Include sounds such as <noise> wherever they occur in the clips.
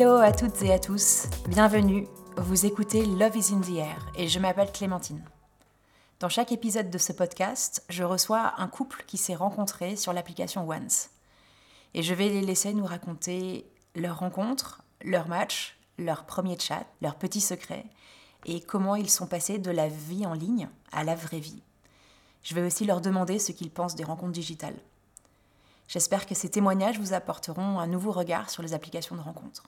Hello à toutes et à tous, bienvenue, vous écoutez Love is in the Air et je m'appelle Clémentine. Dans chaque épisode de ce podcast, je reçois un couple qui s'est rencontré sur l'application Once. Et je vais les laisser nous raconter leur rencontre, leur match, leur premier chat, leurs petits secrets et comment ils sont passés de la vie en ligne à la vraie vie. Je vais aussi leur demander ce qu'ils pensent des rencontres digitales. J'espère que ces témoignages vous apporteront un nouveau regard sur les applications de rencontres.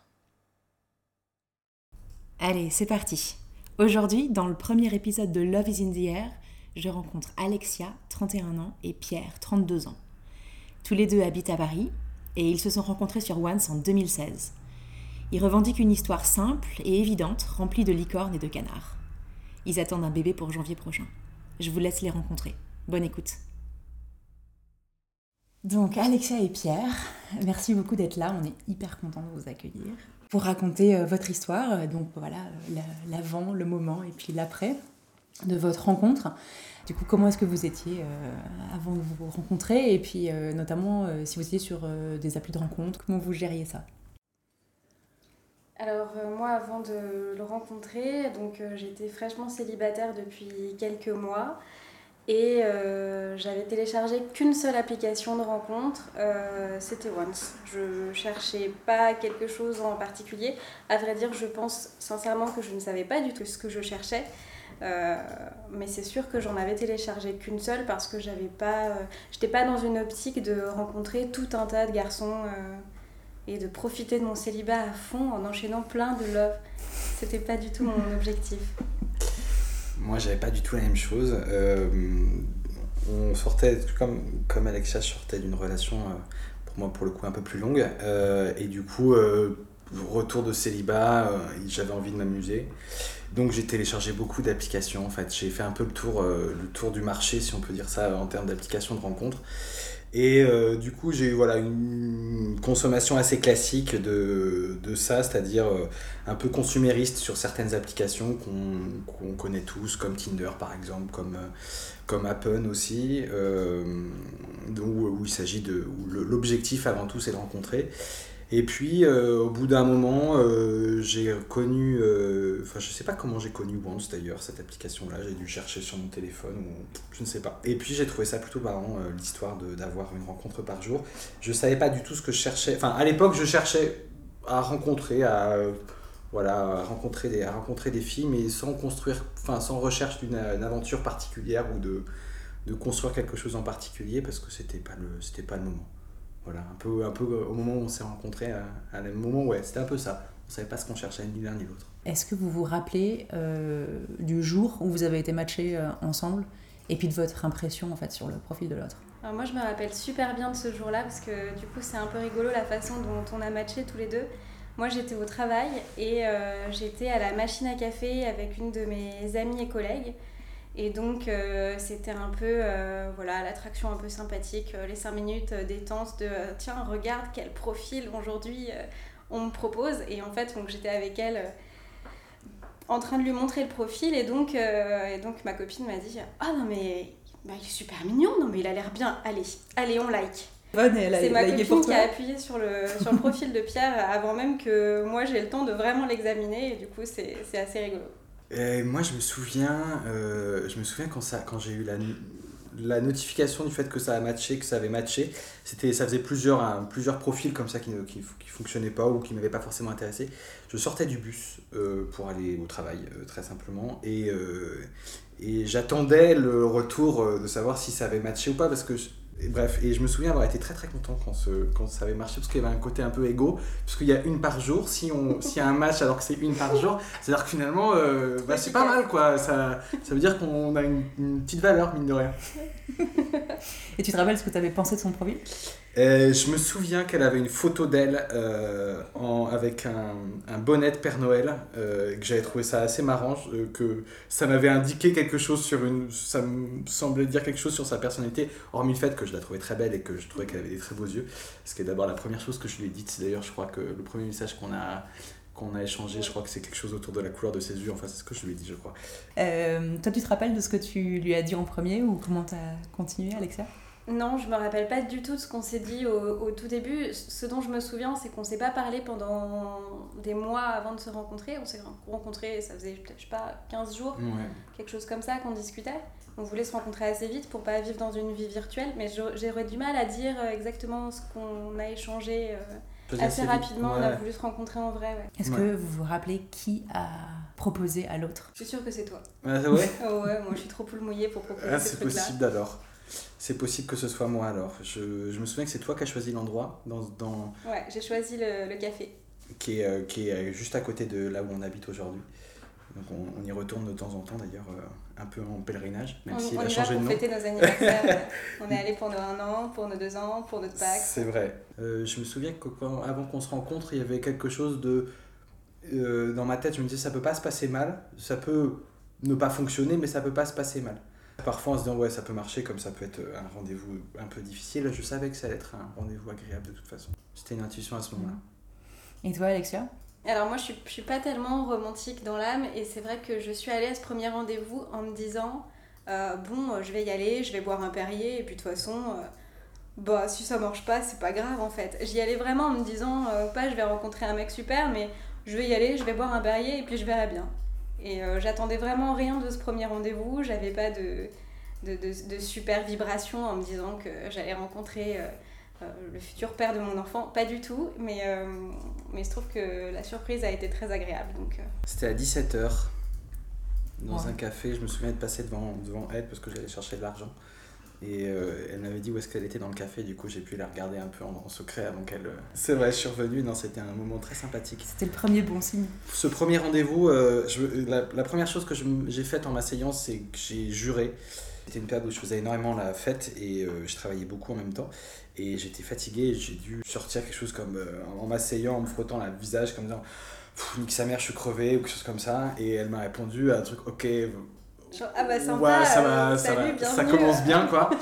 Allez, c'est parti. Aujourd'hui, dans le premier épisode de Love is in the Air, je rencontre Alexia, 31 ans, et Pierre, 32 ans. Tous les deux habitent à Paris et ils se sont rencontrés sur Once en 2016. Ils revendiquent une histoire simple et évidente, remplie de licornes et de canards. Ils attendent un bébé pour janvier prochain. Je vous laisse les rencontrer. Bonne écoute. Donc Alexia et Pierre, merci beaucoup d'être là. On est hyper contents de vous accueillir pour raconter euh, votre histoire. Donc voilà, l'avant, le moment et puis l'après de votre rencontre. Du coup, comment est-ce que vous étiez euh, avant de vous rencontrer Et puis, euh, notamment, euh, si vous étiez sur des applis de rencontre, comment vous gériez ça? Alors, moi, avant de le rencontrer, donc j'étais fraîchement célibataire depuis quelques mois. Et j'avais téléchargé qu'une seule application de rencontre, c'était Once. Je cherchais pas quelque chose en particulier. À vrai dire, je pense sincèrement que je ne savais pas du tout ce que je cherchais. Euh, mais c'est sûr que j'en avais téléchargé qu'une seule parce que j'avais pas, euh, j'étais pas dans une optique de rencontrer tout un tas de garçons euh, et de profiter de mon célibat à fond en enchaînant plein de love. C'était pas du tout mon <laughs> objectif. Moi, j'avais pas du tout la même chose. on sortait, comme, comme Alexia sortait d'une relation, pour moi, pour le coup, un peu plus longue. et du coup, retour de célibat, j'avais envie de m'amuser. Donc j'ai téléchargé beaucoup d'applications en fait. J'ai fait un peu le tour, euh, le tour du marché, si on peut dire ça, en termes d'applications de rencontres. Et euh, du coup, j'ai eu voilà, une consommation assez classique de, de ça, c'est-à-dire euh, un peu consumériste sur certaines applications qu'on connaît tous, comme Tinder par exemple, comme, comme Appen aussi, où, où, il s'agit de. L'objectif avant tout, c'est de rencontrer. Et puis, euh, au bout d'un moment, euh, j'ai connu, euh, enfin, je sais pas comment j'ai connu Once d'ailleurs, cette application-là. J'ai dû chercher sur mon téléphone ou je ne sais pas. Et puis, j'ai trouvé ça plutôt marrant, l'histoire d'avoir une rencontre par jour. Je savais pas du tout ce que je cherchais. Enfin, à l'époque, je cherchais à rencontrer, à, voilà, à rencontrer, des, à rencontrer des filles, mais sans construire, enfin, sans recherche d'une aventure particulière ou de, de construire quelque chose en particulier parce que c'était pas pas le moment. Voilà, un peu, un peu au moment où on s'est rencontrés, à, un moment, ouais, c'était un peu ça. On savait pas ce qu'on cherchait ni l'un ni l'autre. Est-ce que vous vous rappelez euh, du jour où vous avez été matchés euh, ensemble et puis de votre impression en fait sur le profil de l'autre? Alors moi je me rappelle super bien de ce jour-là parce que du coup c'est un peu rigolo la façon dont on a matché tous les deux. Moi j'étais au travail et euh, j'étais à la machine à café avec une de mes amies et collègues. Et donc, euh, c'était un peu, euh, voilà, l'attraction un peu sympathique, euh, les 5 minutes détente de tiens, regarde quel profil aujourd'hui on me propose. Et en fait, donc j'étais avec elle en train de lui montrer le profil. Et donc, et donc ma copine m'a dit Ah non, mais bah, il est super mignon, non, mais il a l'air bien. Allez, allez, on like. C'est ma copine qui a appuyé sur le, sur le profil de Pierre avant même que moi j'ai le temps de vraiment l'examiner. Et du coup, c'est assez rigolo moi, je me souviens, euh, je me souviens quand, quand j'ai eu la, la notification du fait que ça a matché, que ça avait matché, c'était, ça faisait plusieurs, plusieurs profils comme ça qui ne fonctionnaient pas ou qui ne m'avaient pas forcément intéressé. Je sortais du bus euh, pour aller au travail, euh, très simplement, et, et j'attendais le retour de savoir si ça avait matché ou pas, parce que bref, et je me souviens avoir été très très content quand, ce, quand ça avait marché, parce qu'il y avait un côté un peu égo, parce qu'il y a une par jour, si on <laughs> s'il y a un match alors que c'est une par jour, c'est-à-dire que finalement, euh, bah, c'est pas mal quoi, ça, ça veut dire qu'on a une, une, petite valeur, mine de rien. <laughs> et tu te rappelles ce que tu avais pensé de son profil? Euh, je me souviens qu'elle avait une photo d'elle euh, avec un, un, bonnet de Père Noël, euh, que j'avais trouvé ça assez marrant, euh, que ça m'avait indiqué quelque chose sur une. Ça me semblait dire quelque chose sur sa personnalité, hormis le fait que je la trouvais très belle et que je trouvais qu'elle avait des très beaux yeux. Ce qui est d'abord la première chose que je lui ai dite. D'ailleurs, je crois que le premier message qu'on a qu'on a échangé, je crois que c'est quelque chose autour de la couleur de ses yeux, enfin c'est ce que je lui ai dit je crois. toi tu te rappelles de ce que tu lui as dit en premier ou comment tu as continué Alexia? Non, je me rappelle pas du tout de ce qu'on s'est dit au, au, tout début. Ce dont je me souviens, c'est qu'on s'est pas parlé pendant des mois avant de se rencontrer. On s'est rencontrés, ça faisait, je sais pas, 15 jours, Ouais. quelque chose comme ça qu'on discutait. On voulait se rencontrer assez vite pour pas vivre dans une vie virtuelle, mais j'aurais du mal à dire euh, exactement ce qu'on a échangé. euh, assez rapidement, on a voulu se rencontrer en vrai. Ouais. Est-ce Ouais. que vous vous rappelez qui a proposé à l'autre? Je suis sûre que c'est toi. Ah, ouais? <laughs> Oh ouais, moi je suis trop poule mouillée pour proposer Ah, ces c'est possible alors. C'est possible que ce soit moi alors. Je, je me souviens que c'est toi qui as choisi l'endroit dans, dans, Ouais, j'ai choisi le, le café. qui, est, euh, qui est juste à côté de là où on habite aujourd'hui. Donc on, on y retourne de temps en temps d'ailleurs, euh, un peu en pèlerinage, même on s'il on a changé de nom. fêter nos anniversaires. <laughs> on est allé pour nos 1 an, pour nos 2 ans, pour notre Pâques. C'est vrai. Euh, je me souviens que quand- avant qu'on se rencontre, il y avait quelque chose de... dans ma tête, je me disais ça peut pas se passer mal, ça peut ne pas fonctionner, mais ça peut pas se passer mal. Parfois en se disant ouais ça peut marcher comme ça peut être un rendez-vous un peu difficile, je savais que ça allait être un rendez-vous agréable de toute façon. C'était une intuition à ce moment-là. Et toi, Alexia? Alors moi je suis, je suis pas tellement romantique dans l'âme et c'est vrai que je suis allée à ce premier rendez-vous en me disant euh, bon euh, je vais y aller, je vais boire un Perrier et puis de toute façon euh, bah si ça marche pas c'est pas grave en fait. J'y allais vraiment en me disant euh, pas je vais rencontrer un mec super mais je vais y aller, je vais boire un Perrier et puis je verrai bien. Et euh, j'attendais vraiment rien de ce premier rendez-vous, j'avais pas de, de, de, de super vibration en me disant que j'allais rencontrer euh, euh, le futur père de mon enfant, pas du tout, mais, euh, mais il se trouve que la surprise a été très agréable. Donc, euh, C'était à 17h dans Ouais. un café, je me souviens de passer devant, devant elle parce que j'allais chercher de l'argent. Et euh, elle m'avait dit où est-ce qu'elle était dans le café, du coup j'ai pu la regarder un peu en, en secret avant qu'elle... euh, C'est vrai, je suis revenu, non c'était un moment très sympathique. C'était le premier bon signe. Ce premier rendez-vous, euh, je- la, la première chose que j'ai faite en m'asseyant, c'est que j'ai juré. C'était une période où je faisais énormément la fête et euh, je travaillais beaucoup en même temps. Et j'étais fatigué j'ai dû sortir quelque chose comme en m'asseyant, en me frottant le visage, comme disant Nique sa mère, je suis crevé ou quelque chose comme ça. Et elle m'a répondu à un truc Ok, genre, ah bah sympa, ouais, ça, euh, ça, salut, va, ça commence bien quoi. <laughs>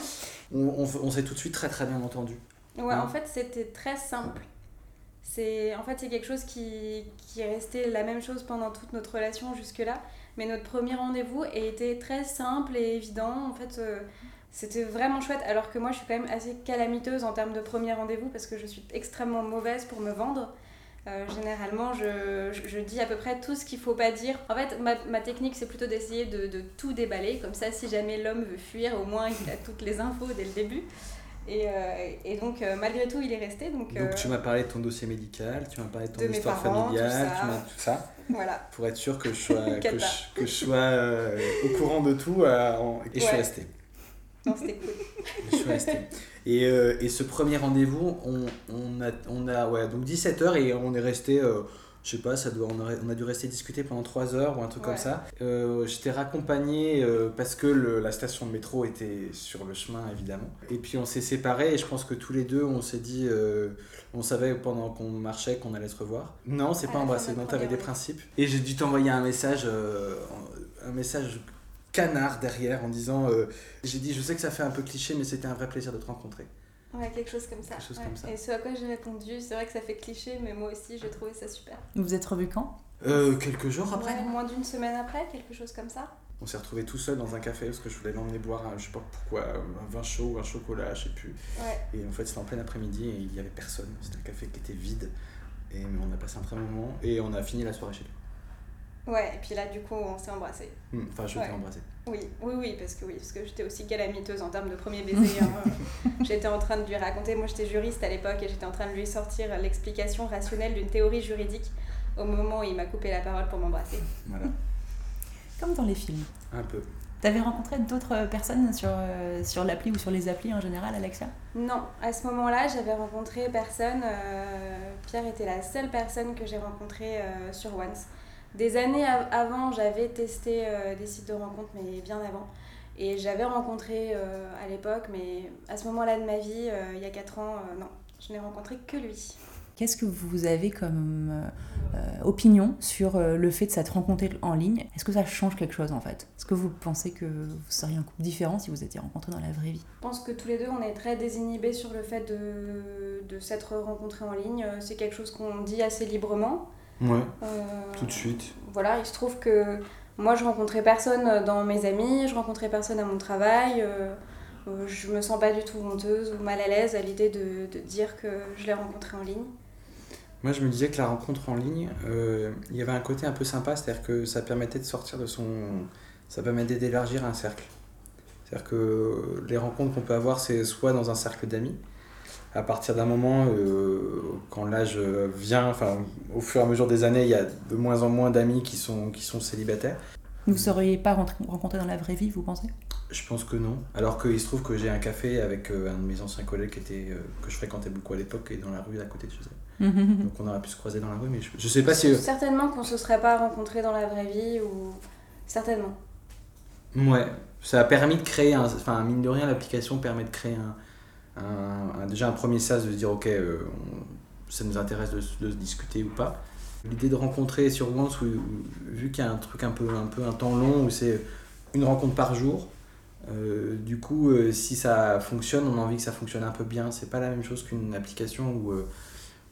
On, on, on s'est tout de suite très très bien entendu. Ouais, Hein en fait, c'était très simple. C'est en fait c'est quelque chose qui, qui est resté la même chose pendant toute notre relation jusque-là. Mais notre premier rendez-vous été très simple et évident. En fait, euh, c'était vraiment chouette. Alors que moi, je suis quand même assez calamiteuse en termes de premier rendez-vous parce que je suis extrêmement mauvaise pour me vendre. Euh, généralement, je, je, je dis à peu près tout ce qu'il faut pas dire. En fait, ma, ma technique, c'est plutôt d'essayer de, de tout déballer. Comme ça, si jamais l'homme veut fuir, au moins il a toutes les infos dès le début. Et, euh, et donc, euh, malgré tout, il est resté. Donc, Donc tu m'as parlé de ton dossier médical, tu m'as parlé de ton de histoire parents, familiale, tout ça. tu tout ça. voilà. pour être sûr que je sois, <laughs> que je, que je sois au courant de tout. en- Et je suis resté. Non, c'était cool. Je suis resté. <laughs> Et, euh, et ce premier rendez-vous, on, on, a, on a ouais, donc 17h et on est resté, euh, je sais pas, ça doit, on, a, on a dû rester discuter pendant 3 heures ou un truc Ouais. comme ça. Euh, J'étais raccompagné euh, parce que le- la station de métro était sur le chemin évidemment. Et puis on s'est séparés et je pense que tous les deux on s'est dit, euh, on savait pendant qu'on marchait qu'on allait se revoir. Non, c'est pas embrassé, non, t'avais des principes. Et j'ai dû t'envoyer un message, un message canard derrière en disant, euh, j'ai dit, je sais que ça fait un peu cliché mais c'était un vrai plaisir de te rencontrer. Ouais, quelque chose comme ça. Quelque chose ouais. comme ça. Et ce à quoi j'ai répondu, c'est vrai que ça fait cliché, mais moi aussi, j'ai trouvé ça super. Vous vous êtes revus quand? Euh, quelques jours après, Ouais, moins d'une semaine après, quelque chose comme ça. on s'est retrouvés tout seul dans un café parce que je voulais l'emmener boire, un, je sais pas pourquoi, un vin chaud ou un chocolat, je sais plus. Ouais. Et en fait, c'était en plein après-midi et il y avait personne. C'était un café qui était vide. Et on a passé un très bon moment et on a fini la soirée chez lui. Ouais, et puis là, du coup, on s'est embrassés. Hmm, Enfin, je Ouais. t'ai embrassé. Oui, oui, oui, parce que oui, parce que j'étais aussi calamiteuse en termes de premier baiser. hein. <laughs> j'étais en train de lui raconter, moi j'étais juriste à l'époque et j'étais en train de lui sortir l'explication rationnelle d'une théorie juridique au moment où il m'a coupé la parole pour m'embrasser. Voilà, Comme dans les films. un peu. T'avais rencontré d'autres personnes sur, euh, sur l'appli ou sur les applis en général, Alexia? Non, à ce moment-là, j'avais rencontré personne. euh, Pierre était la seule personne que j'ai rencontrée euh, sur Once. Des années av- avant, j'avais testé euh, des sites de rencontres, mais bien avant. Et j'avais rencontré euh, à l'époque, mais à ce moment-là de ma vie, euh, il y a 4 ans, non, je n'ai rencontré que lui. Qu'est-ce que vous avez comme opinion sur le fait de s'être rencontré en ligne? Est-ce que ça change quelque chose en fait? Est-ce que vous pensez que vous seriez un couple différent si vous étiez rencontrés dans la vraie vie? Je pense que tous les deux, on est très désinhibés sur le fait de, de s'être rencontrés en ligne. C'est quelque chose qu'on dit assez librement. Ouais, Euh, tout de suite. Voilà, il se trouve que moi, je rencontrais personne dans mes amis, je rencontrais personne à mon travail. euh, Euh, je me sens pas du tout honteuse ou mal à l'aise à l'idée de, de dire que je l'ai rencontré en ligne. Moi, je me disais que la rencontre en ligne, euh, il y avait un côté un peu sympa, c'est-à-dire que ça permettait de sortir de son. Ça permettait d'élargir un cercle. C'est-à-dire que les rencontres qu'on peut avoir, c'est soit dans un cercle d'amis, à partir d'un moment, euh, quand l'âge vient, enfin, au fur et à mesure des années, il y a de moins en moins d'amis qui sont, qui sont célibataires. Vous ne seriez pas rencontré dans la vraie vie, vous pensez? Je pense que non. Alors qu'il se trouve que j'ai un café avec euh, un de mes anciens collègues qui était, euh, que je fréquentais beaucoup à l'époque et dans la rue à côté de chez elle. Donc on aurait pu se croiser dans la rue, mais je, je sais pas si. Certainement qu'on se serait pas rencontré dans la vraie vie ou. Certainement. Ouais, ça a permis de créer un. Enfin, mine de rien, l'application permet de créer un, déjà un premier sas de se dire, ok, euh, ça nous intéresse de, se discuter ou pas. L'idée de rencontrer sur Once, vu qu'il y a un truc un peu, un peu un temps long, où c'est une rencontre par jour, euh, du coup, euh, si ça fonctionne, on a envie que ça fonctionne un peu bien. C'est pas la même chose qu'une application où,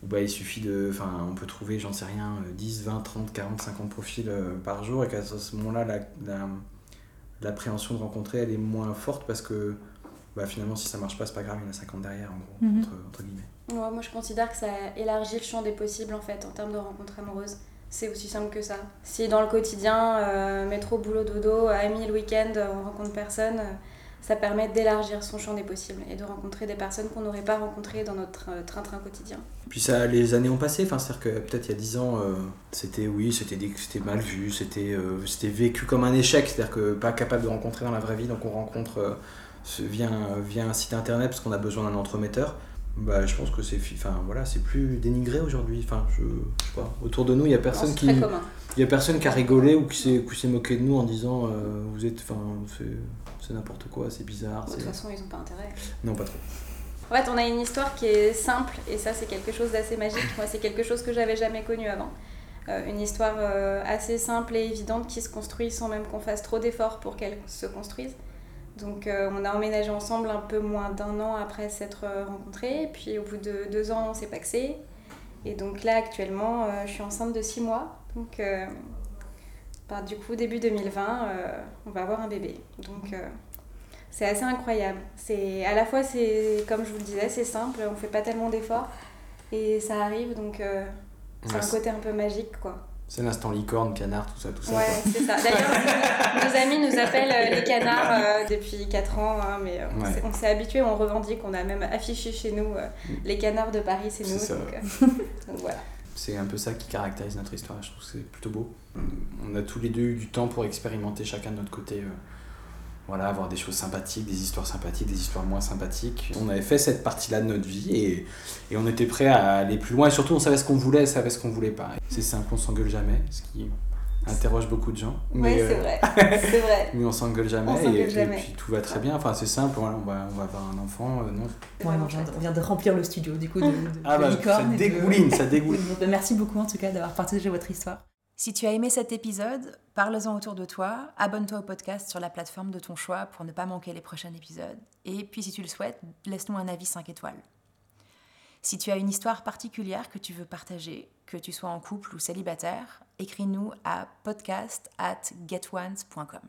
bah, il suffit de. Enfin, on peut trouver, j'en sais rien, euh, 10, 20, 30, 40, 50 profils par jour, et qu'à ce moment-là, la, la- l'appréhension de rencontrer, elle est moins forte parce que bah, finalement, si ça marche pas, c'est pas grave, il y en a 50 derrière, en gros, Mhm. entre, entre guillemets. Ouais, moi je considère que ça élargit le champ des possibles en fait en termes de rencontres amoureuses. C'est aussi simple que ça. Si dans le quotidien, euh, métro, boulot, dodo, amis le week-end, euh, on rencontre personne, euh, ça permet d'élargir son champ des possibles et de rencontrer des personnes qu'on n'aurait pas rencontrées dans notre euh, train-train quotidien. Puis ça, les années ont passé, enfin, c'est-à-dire que peut-être il y a 10 ans, euh, c'était oui, c'était mal vu, c'était euh, c'était vécu comme un échec, c'est-à-dire que pas capable de rencontrer dans la vraie vie, donc on rencontre euh, via, un- via un site internet parce qu'on a besoin d'un entremetteur. Bah, je pense que c'est fi- enfin, voilà, plus dénigré aujourd'hui. Enfin, je, je sais pas. Autour de nous, il y a personne Non, qui il y a personne qui a rigolé ou qui s'est moqué de nous en disant euh, vous êtes enfin c'est n'importe quoi, c'est bizarre. De toute façon, ils n'ont pas intérêt. Non, pas trop. En fait, on a une histoire qui est simple et ça, c'est quelque chose d'assez magique. Moi, c'est quelque chose que j'avais jamais connu avant. Euh, une histoire euh, assez simple et évidente qui se construit sans même qu'on fasse trop d'efforts pour qu'elle se construise. Donc, euh, on a emménagé ensemble un peu moins d'un an après s'être euh, rencontrés. Puis, au bout de deux ans, on s'est paxé. Et donc là, actuellement, euh, je suis enceinte de six mois. Donc, euh, bah, du coup, début 2020, euh, on va avoir un bébé. Donc, c'est assez incroyable. C'est à la fois c'est comme je vous le disais, c'est simple, on fait pas tellement d'efforts et ça arrive donc c'est Ouais, un côté un peu magique quoi. C'est l'instant licorne, canard, tout ça, tout ça. Ouais, c'est ça. D'ailleurs, <laughs> nos amis nous appellent euh, les canards euh, depuis 4 ans, hein, mais euh, on Ouais. s'est- on s'est habitué, on revendique, on a même affiché chez nous euh, les canards de Paris, c'est nous. Donc, <laughs> <laughs> donc voilà. C'est un peu ça qui caractérise notre histoire, je trouve que c'est plutôt beau. On a tous les deux eu du temps pour expérimenter chacun de notre côté, voilà, avoir des choses sympathiques, des histoires sympathiques, des histoires moins sympathiques. On avait fait cette partie-là de notre vie et, et on était prêt à aller plus loin et surtout on savait ce qu'on voulait et savait ce qu'on voulait pas. C'est simple, on s'engueule jamais, ce qui interroge beaucoup de gens. Oui, Mais, c'est euh, vrai. <laughs> C'est vrai. mais on s'engueule jamais, On et, puis tout va très bien. Enfin, c'est simple, voilà, on, va, on va avoir un enfant. euh, non. Ouais, on, vient de, on vient de remplir le studio du coup de, de- Ah de bah, ça licorne dégouline, ça dégouline. <laughs> Merci beaucoup en tout cas d'avoir partagé votre histoire. Si tu as aimé cet épisode, parle-en autour de toi, abonne-toi au podcast sur la plateforme de ton choix pour ne pas manquer les prochains épisodes. Et puis si tu le souhaites, laisse-nous un avis 5 étoiles. Si tu as une histoire particulière que tu veux partager, que tu sois en couple ou célibataire, écris-nous à podcast at getones.com.